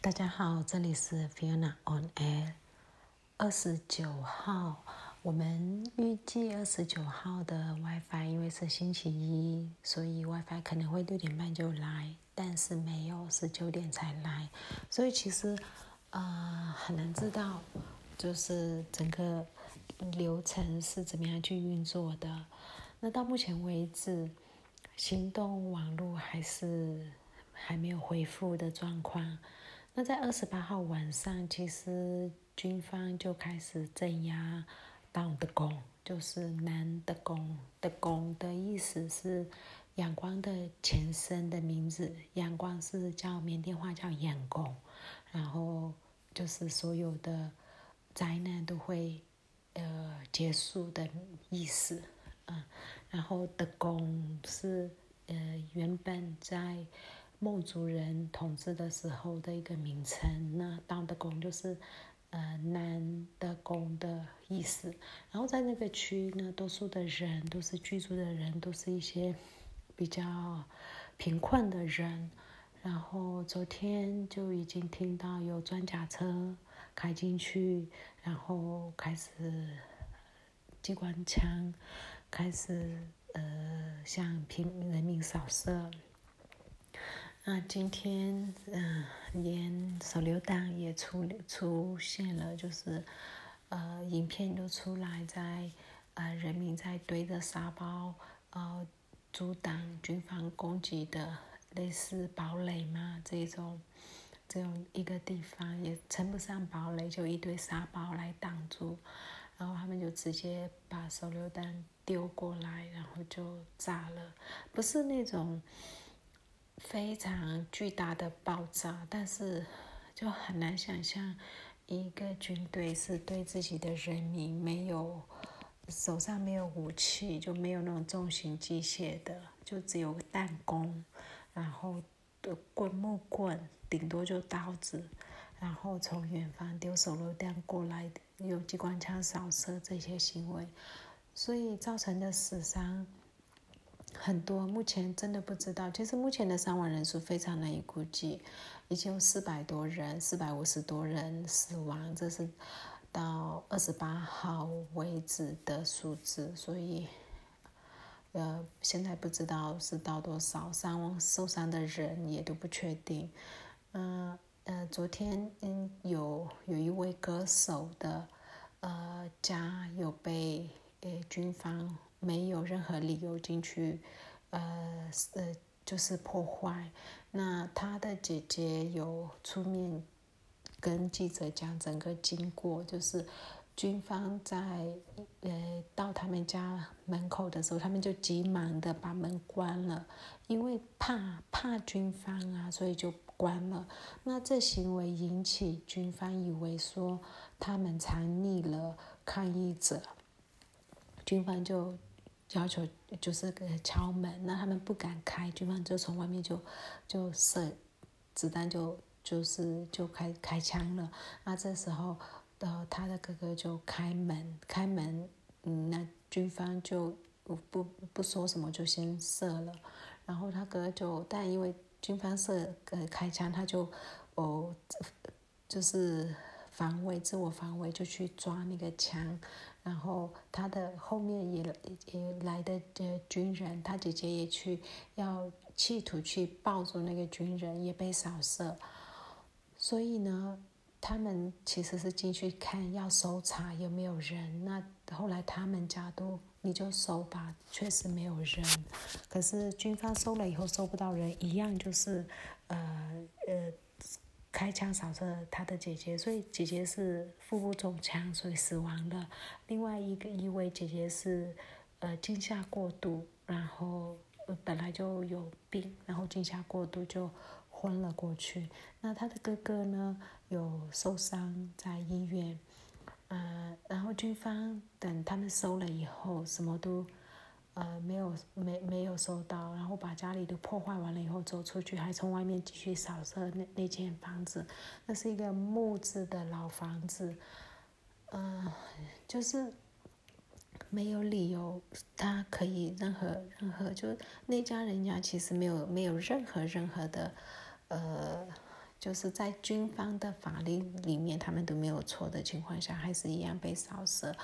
大家好，这里是 Fiona on Air。二十九号，我们预计二十九号的 WiFi，因为是星期一，所以 WiFi 可能会六点半就来，但是没有，是九点才来。所以其实，呃，很难知道，就是整个流程是怎么样去运作的。那到目前为止，行动网络还是还没有恢复的状况。那在二十八号晚上，其实军方就开始镇压党的宫，就是南的宫的宫的意思是阳光的前身的名字，阳光是叫缅甸话叫阳宫，然后就是所有的灾难都会呃结束的意思，嗯，然后的宫是呃原本在。孟族人统治的时候的一个名称，那当的宫就是呃南的宫的意思。然后在那个区呢，多数的人都是居住的人，都是一些比较贫困的人。然后昨天就已经听到有装甲车开进去，然后开始机关枪开始呃向平人民扫射。那今天，嗯，连手榴弹也出出现了，就是，呃，影片都出来，在，呃，人民在堆着沙包，呃，阻挡军方攻击的类似堡垒嘛，这种，这种一个地方也称不上堡垒，就一堆沙包来挡住，然后他们就直接把手榴弹丢过来，然后就炸了，不是那种。非常巨大的爆炸，但是就很难想象一个军队是对自己的人民没有手上没有武器，就没有那种重型机械的，就只有弹弓，然后的棍木棍，顶多就刀子，然后从远方丢手榴弹过来，用机关枪扫射这些行为，所以造成的死伤。很多目前真的不知道，其实目前的伤亡人数非常难以估计，已经有四百多人、四百五十多人死亡，这是到二十八号为止的数字，所以呃，现在不知道是到多少，伤亡受伤的人也都不确定。嗯呃，昨天嗯有有一位歌手的呃家有被呃军方。没有任何理由进去，呃呃，就是破坏。那他的姐姐有出面跟记者讲整个经过，就是军方在呃到他们家门口的时候，他们就急忙的把门关了，因为怕怕军方啊，所以就关了。那这行为引起军方以为说他们藏匿了抗议者，军方就。要求就是敲门，那他们不敢开，军方就从外面就就射子弹，就就是就开开枪了。那这时候的他的哥哥就开门，开门，嗯，那军方就不不说什么，就先射了。然后他哥就，但因为军方射呃开枪，他就哦就是防卫，自我防卫，就去抓那个枪。然后他的后面也也来的呃军人，他姐姐也去要企图去抱住那个军人，也被扫射。所以呢，他们其实是进去看要搜查有没有人。那后来他们家都你就搜吧，确实没有人。可是军方搜了以后搜不到人，一样就是呃呃。开枪扫射他的姐姐，所以姐姐是腹部中枪，所以死亡了。另外一个一位姐姐是，呃，惊吓过度，然后本来就有病，然后惊吓过度就昏了过去。那他的哥哥呢，有受伤在医院，呃，然后军方等他们收了以后，什么都。呃，没有，没没有收到，然后把家里都破坏完了以后走出去，还从外面继续扫射那那间房子，那是一个木质的老房子，嗯，就是没有理由，他可以任何任何，就那家人家其实没有没有任何任何的，呃，就是在军方的法律里面，他们都没有错的情况下，还是一样被扫射。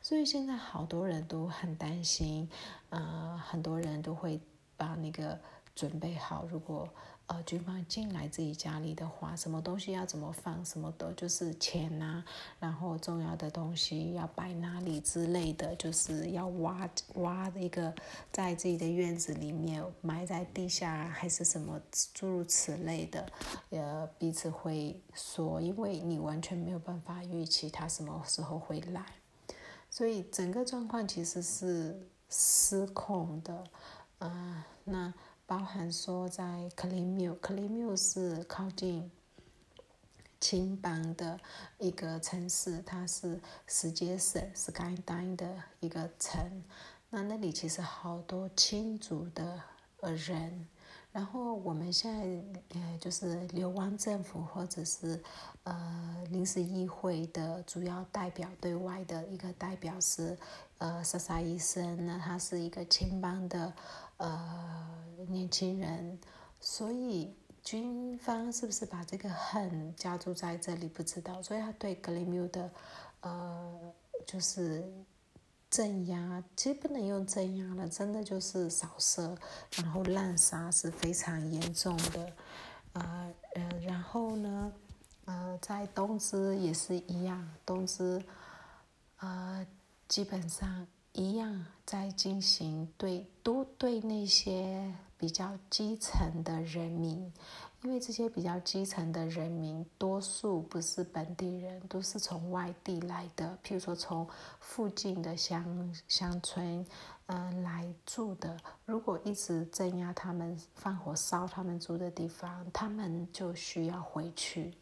所以现在好多人都很担心，呃，很多人都会把那个准备好，如果。呃，军方进来自己家里的话，什么东西要怎么放，什么的就是钱呐，然后重要的东西要摆哪里之类的，就是要挖挖一个在自己的院子里面埋在地下还是什么诸如此类的，呃，彼此会说，因为你完全没有办法预期他什么时候会来，所以整个状况其实是失控的，啊，那。包含说，在克里米克里米是靠近青帮的一个城市，它是世界省是甘丹的一个城。那那里其实好多青族的呃人。然后我们现在呃就是流亡政府或者是呃临时议会的主要代表，对外的一个代表是呃莎莎医生，那他是一个青邦的。呃，年轻人，所以军方是不是把这个恨加注在这里？不知道，所以他对格雷缪的，呃，就是镇压，其实不能用镇压了，真的就是扫射，然后滥杀是非常严重的，呃呃，然后呢，呃，在东芝也是一样，东芝，呃，基本上。一样在进行对都对那些比较基层的人民，因为这些比较基层的人民多数不是本地人，都是从外地来的，譬如说从附近的乡乡村，嗯来住的。如果一直镇压他们，放火烧他们住的地方，他们就需要回去。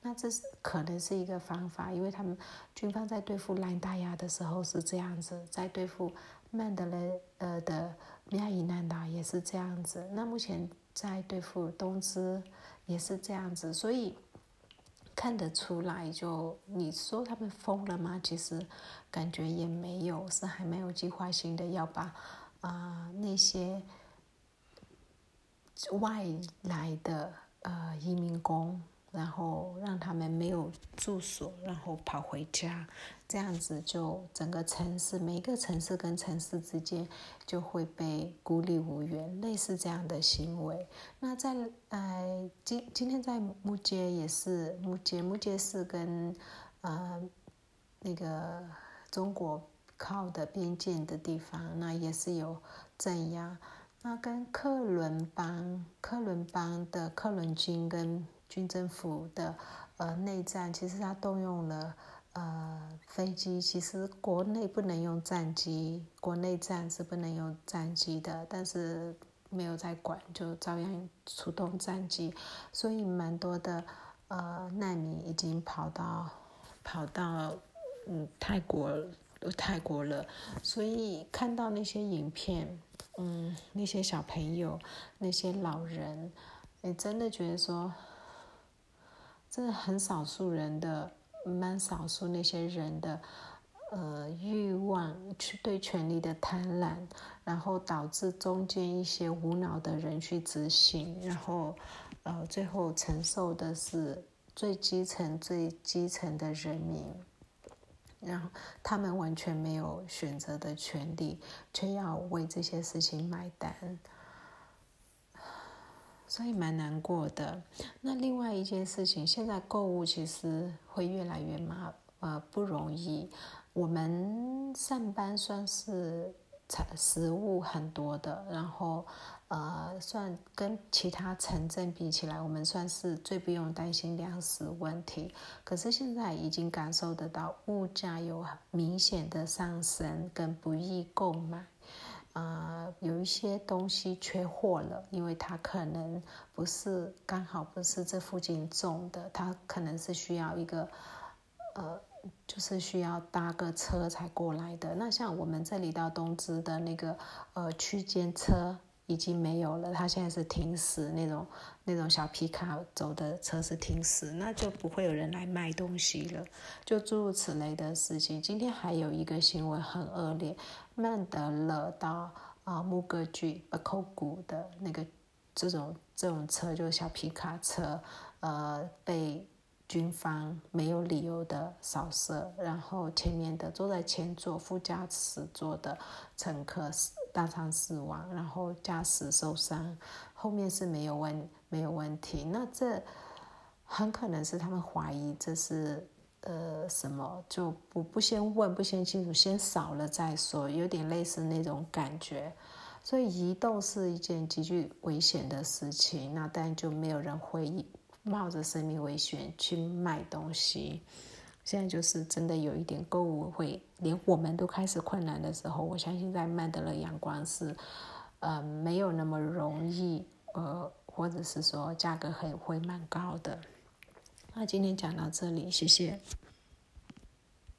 那这是可能是一个方法，因为他们军方在对付兰达亚的时候是这样子，在对付曼德雷呃的亚伊南达也是这样子。那目前在对付东芝也是这样子，所以看得出来，就你说他们疯了吗？其实感觉也没有，是还没有计划性的要把啊那些外来的呃移民工。然后让他们没有住所，然后跑回家，这样子就整个城市，每一个城市跟城市之间就会被孤立无援，类似这样的行为。那在呃今今天在木街也是木街，木街是跟呃那个中国靠的边境的地方，那也是有镇压。那跟克伦邦，克伦邦的克伦军跟军政府的呃内战，其实他动用了呃飞机。其实国内不能用战机，国内战是不能用战机的，但是没有在管，就照样出动战机。所以蛮多的呃难民已经跑到跑到嗯泰国泰国了。所以看到那些影片，嗯，那些小朋友，那些老人，你真的觉得说。真的很少数人的，蛮少数那些人的，呃，欲望去对权力的贪婪，然后导致中间一些无脑的人去执行，然后，呃，最后承受的是最基层、最基层的人民，然后他们完全没有选择的权利，却要为这些事情买单。所以蛮难过的。那另外一件事情，现在购物其实会越来越麻，呃，不容易。我们上班算是产食物很多的，然后呃，算跟其他城镇比起来，我们算是最不用担心粮食问题。可是现在已经感受得到物价有明显的上升，跟不易购买。啊，有一些东西缺货了，因为他可能不是刚好不是这附近种的，他可能是需要一个，呃，就是需要搭个车才过来的。那像我们这里到东芝的那个呃区间车已经没有了，它现在是停驶那种那种小皮卡走的车是停驶，那就不会有人来卖东西了，就诸如此类的事情。今天还有一个新闻很恶劣。曼德勒到啊木格居巴扣谷的那个这种这种车就是小皮卡车，呃，被军方没有理由的扫射，然后前面的坐在前座副驾驶座的乘客当场死亡，然后驾驶受伤，后面是没有问没有问题。那这很可能是他们怀疑这是呃什么，就不不先问不先清楚，先扫了再说，有点类似那种感觉。所以移动是一件极具危险的事情，那但就没有人会。冒着生命危险去卖东西，现在就是真的有一点购物会连我们都开始困难的时候，我相信在曼德勒阳光是，呃，没有那么容易，呃，或者是说价格很会蛮高的。那今天讲到这里，谢谢。